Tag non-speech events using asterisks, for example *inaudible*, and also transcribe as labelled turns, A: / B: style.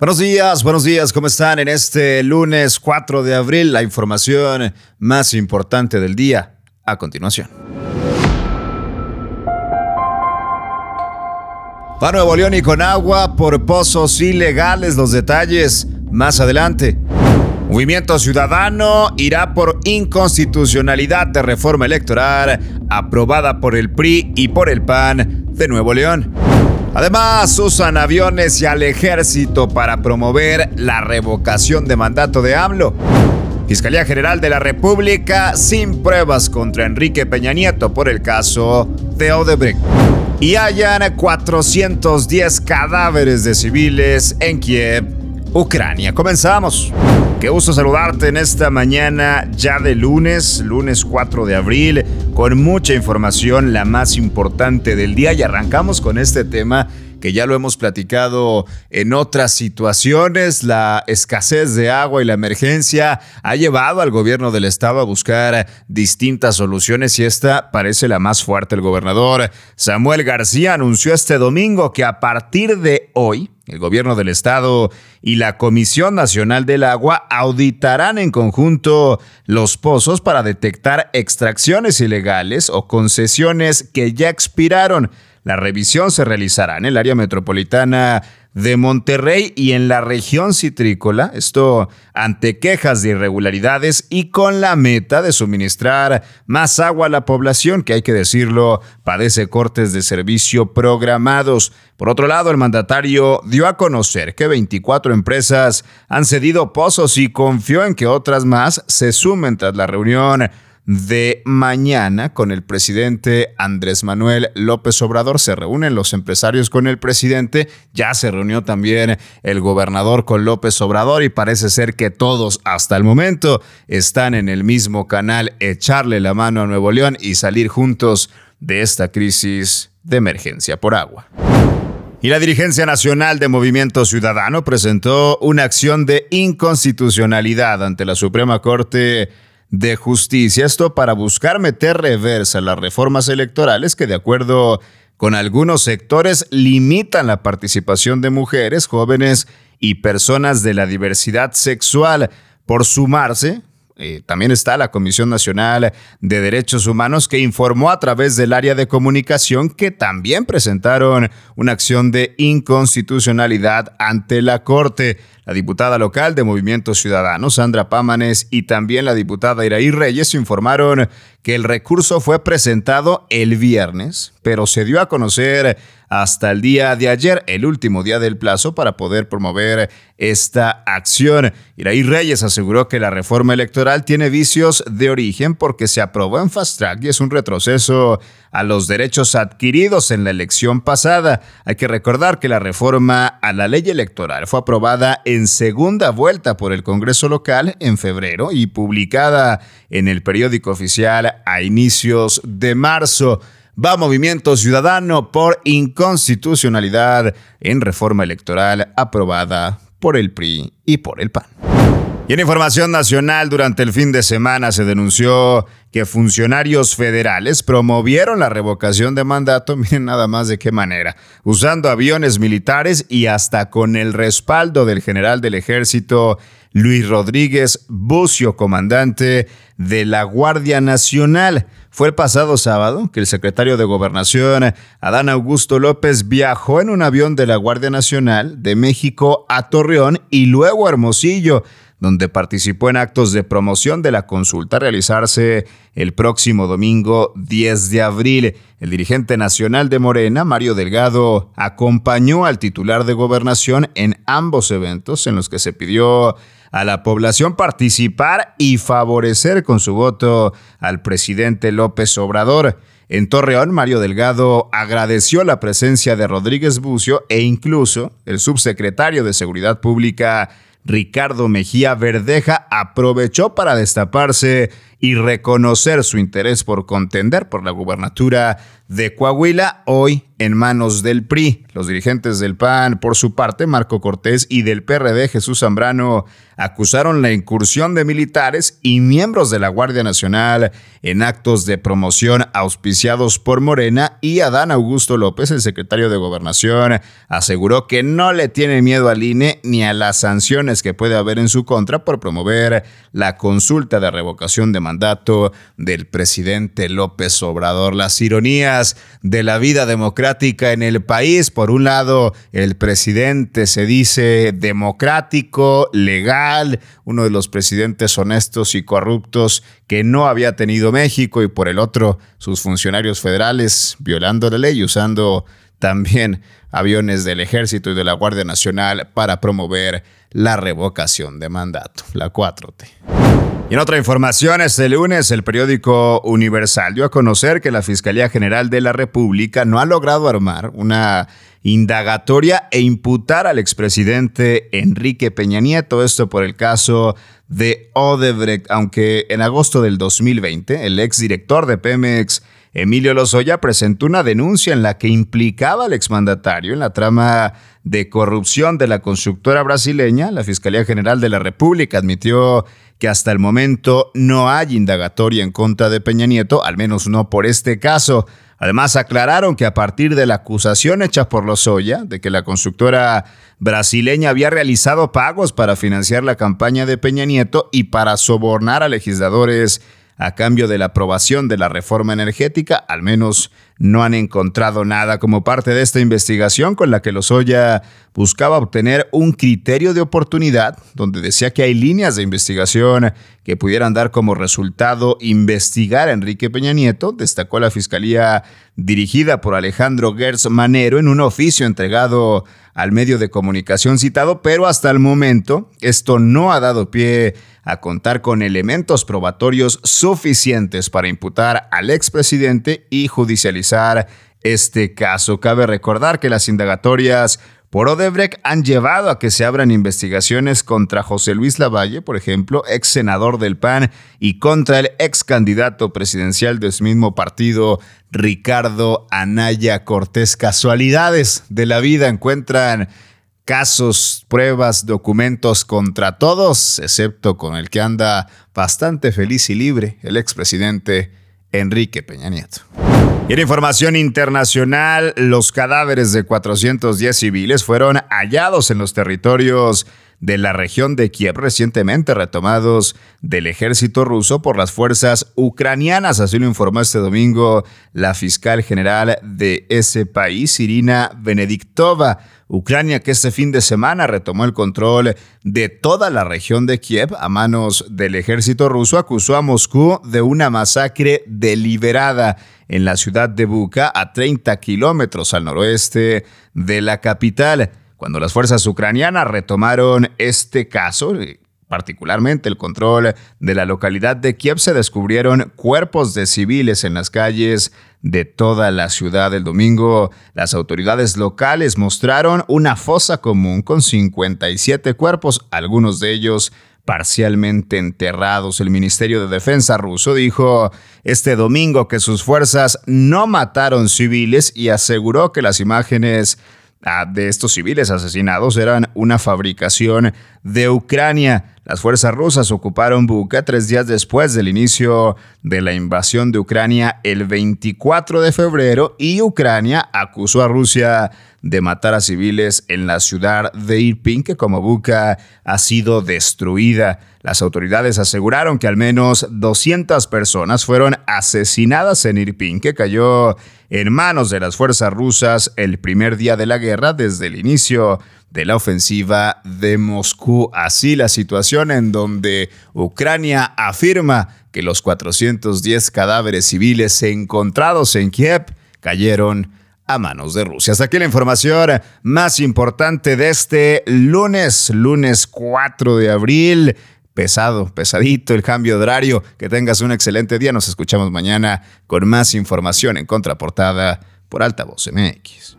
A: Buenos días, buenos días, ¿cómo están en este lunes 4 de abril? La información más importante del día a continuación. Para Nuevo León y con agua por pozos ilegales, los detalles más adelante. Movimiento Ciudadano irá por inconstitucionalidad de reforma electoral aprobada por el PRI y por el PAN de Nuevo León. Además, usan aviones y al ejército para promover la revocación de mandato de AMLO. Fiscalía General de la República sin pruebas contra Enrique Peña Nieto por el caso de Odebrecht. Y hayan 410 cadáveres de civiles en Kiev, Ucrania. Comenzamos. Qué gusto saludarte en esta mañana ya de lunes, lunes 4 de abril, con mucha información, la más importante del día y arrancamos con este tema que ya lo hemos platicado en otras situaciones, la escasez de agua y la emergencia ha llevado al gobierno del estado a buscar distintas soluciones y esta parece la más fuerte. El gobernador Samuel García anunció este domingo que a partir de hoy, el gobierno del estado y la Comisión Nacional del Agua auditarán en conjunto los pozos para detectar extracciones ilegales o concesiones que ya expiraron. La revisión se realizará en el área metropolitana de Monterrey y en la región citrícola, esto ante quejas de irregularidades y con la meta de suministrar más agua a la población, que hay que decirlo, padece cortes de servicio programados. Por otro lado, el mandatario dio a conocer que 24 empresas han cedido pozos y confió en que otras más se sumen tras la reunión de mañana con el presidente Andrés Manuel López Obrador. Se reúnen los empresarios con el presidente, ya se reunió también el gobernador con López Obrador y parece ser que todos hasta el momento están en el mismo canal, echarle la mano a Nuevo León y salir juntos de esta crisis de emergencia por agua. Y la dirigencia nacional de Movimiento Ciudadano presentó una acción de inconstitucionalidad ante la Suprema Corte de Justicia. Esto para buscar meter reversa las reformas electorales que de acuerdo con algunos sectores limitan la participación de mujeres, jóvenes y personas de la diversidad sexual por sumarse eh, también está la Comisión Nacional de Derechos Humanos que informó a través del área de comunicación que también presentaron una acción de inconstitucionalidad ante la Corte. La diputada local de Movimiento Ciudadano, Sandra Pámanes, y también la diputada Iraí Reyes informaron que el recurso fue presentado el viernes, pero se dio a conocer hasta el día de ayer, el último día del plazo para poder promover esta acción. Iraí Reyes aseguró que la reforma electoral tiene vicios de origen porque se aprobó en fast track y es un retroceso a los derechos adquiridos en la elección pasada. Hay que recordar que la reforma a la ley electoral fue aprobada en segunda vuelta por el Congreso local en febrero y publicada en el periódico oficial a inicios de marzo va Movimiento Ciudadano por inconstitucionalidad en reforma electoral aprobada por el PRI y por el PAN. Y en información nacional, durante el fin de semana se denunció que funcionarios federales promovieron la revocación de mandato, *laughs* miren nada más de qué manera, usando aviones militares y hasta con el respaldo del general del ejército Luis Rodríguez Bucio, comandante de la Guardia Nacional. Fue el pasado sábado que el secretario de Gobernación, Adán Augusto López, viajó en un avión de la Guardia Nacional de México a Torreón y luego a Hermosillo, donde participó en actos de promoción de la consulta a realizarse el próximo domingo 10 de abril. El dirigente nacional de Morena, Mario Delgado, acompañó al titular de gobernación en ambos eventos en los que se pidió a la población participar y favorecer con su voto al presidente López Obrador. En Torreón, Mario Delgado agradeció la presencia de Rodríguez Bucio e incluso el subsecretario de Seguridad Pública, Ricardo Mejía Verdeja, aprovechó para destaparse y reconocer su interés por contender por la gubernatura de Coahuila, hoy en manos del PRI. Los dirigentes del PAN, por su parte, Marco Cortés y del PRD, Jesús Zambrano, acusaron la incursión de militares y miembros de la Guardia Nacional en actos de promoción auspiciados por Morena y Adán Augusto López, el secretario de Gobernación, aseguró que no le tiene miedo al INE ni a las sanciones que puede haber en su contra por promover la consulta de revocación de mandato del presidente López Obrador. Las ironías de la vida democrática en el país. Por un lado, el presidente se dice democrático, legal, uno de los presidentes honestos y corruptos que no había tenido México y por el otro, sus funcionarios federales violando la ley, usando también aviones del ejército y de la Guardia Nacional para promover la revocación de mandato, la 4T. Y en otra información, este lunes el periódico Universal dio a conocer que la Fiscalía General de la República no ha logrado armar una indagatoria e imputar al expresidente Enrique Peña Nieto, esto por el caso de Odebrecht, aunque en agosto del 2020 el exdirector de Pemex, Emilio Lozoya, presentó una denuncia en la que implicaba al exmandatario en la trama de corrupción de la constructora brasileña, la Fiscalía General de la República admitió que hasta el momento no hay indagatoria en contra de Peña Nieto, al menos no por este caso. Además, aclararon que a partir de la acusación hecha por Lozoya de que la constructora brasileña había realizado pagos para financiar la campaña de Peña Nieto y para sobornar a legisladores a cambio de la aprobación de la reforma energética, al menos no han encontrado nada como parte de esta investigación con la que Lozoya buscaba obtener un criterio de oportunidad, donde decía que hay líneas de investigación que pudieran dar como resultado investigar a Enrique Peña Nieto, destacó la Fiscalía dirigida por Alejandro Gertz Manero en un oficio entregado al medio de comunicación citado, pero hasta el momento esto no ha dado pie a contar con elementos probatorios suficientes para imputar al expresidente y judicializar este caso. Cabe recordar que las indagatorias por Odebrecht han llevado a que se abran investigaciones contra José Luis Lavalle, por ejemplo, ex senador del PAN, y contra el ex candidato presidencial de su mismo partido, Ricardo Anaya Cortés. Casualidades de la vida encuentran casos, pruebas, documentos contra todos, excepto con el que anda bastante feliz y libre, el expresidente Enrique Peña Nieto. En información internacional, los cadáveres de 410 civiles fueron hallados en los territorios de la región de Kiev recientemente retomados del ejército ruso por las fuerzas ucranianas. Así lo informó este domingo la fiscal general de ese país, Irina Benediktova. Ucrania, que este fin de semana retomó el control de toda la región de Kiev a manos del ejército ruso, acusó a Moscú de una masacre deliberada en la ciudad de Buka, a 30 kilómetros al noroeste de la capital. Cuando las fuerzas ucranianas retomaron este caso, particularmente el control de la localidad de Kiev, se descubrieron cuerpos de civiles en las calles de toda la ciudad. El domingo, las autoridades locales mostraron una fosa común con 57 cuerpos, algunos de ellos parcialmente enterrados. El Ministerio de Defensa ruso dijo este domingo que sus fuerzas no mataron civiles y aseguró que las imágenes de estos civiles asesinados eran una fabricación de Ucrania. Las fuerzas rusas ocuparon Buka tres días después del inicio de la invasión de Ucrania el 24 de febrero y Ucrania acusó a Rusia de matar a civiles en la ciudad de Irpin, que como Buka ha sido destruida. Las autoridades aseguraron que al menos 200 personas fueron asesinadas en Irpin, que cayó en manos de las fuerzas rusas el primer día de la guerra desde el inicio de la ofensiva de Moscú. Así la situación en donde Ucrania afirma que los 410 cadáveres civiles encontrados en Kiev cayeron a manos de Rusia. Hasta aquí la información más importante de este lunes, lunes 4 de abril pesado, pesadito el cambio de horario. Que tengas un excelente día. Nos escuchamos mañana con más información en contraportada por Altavoz MX.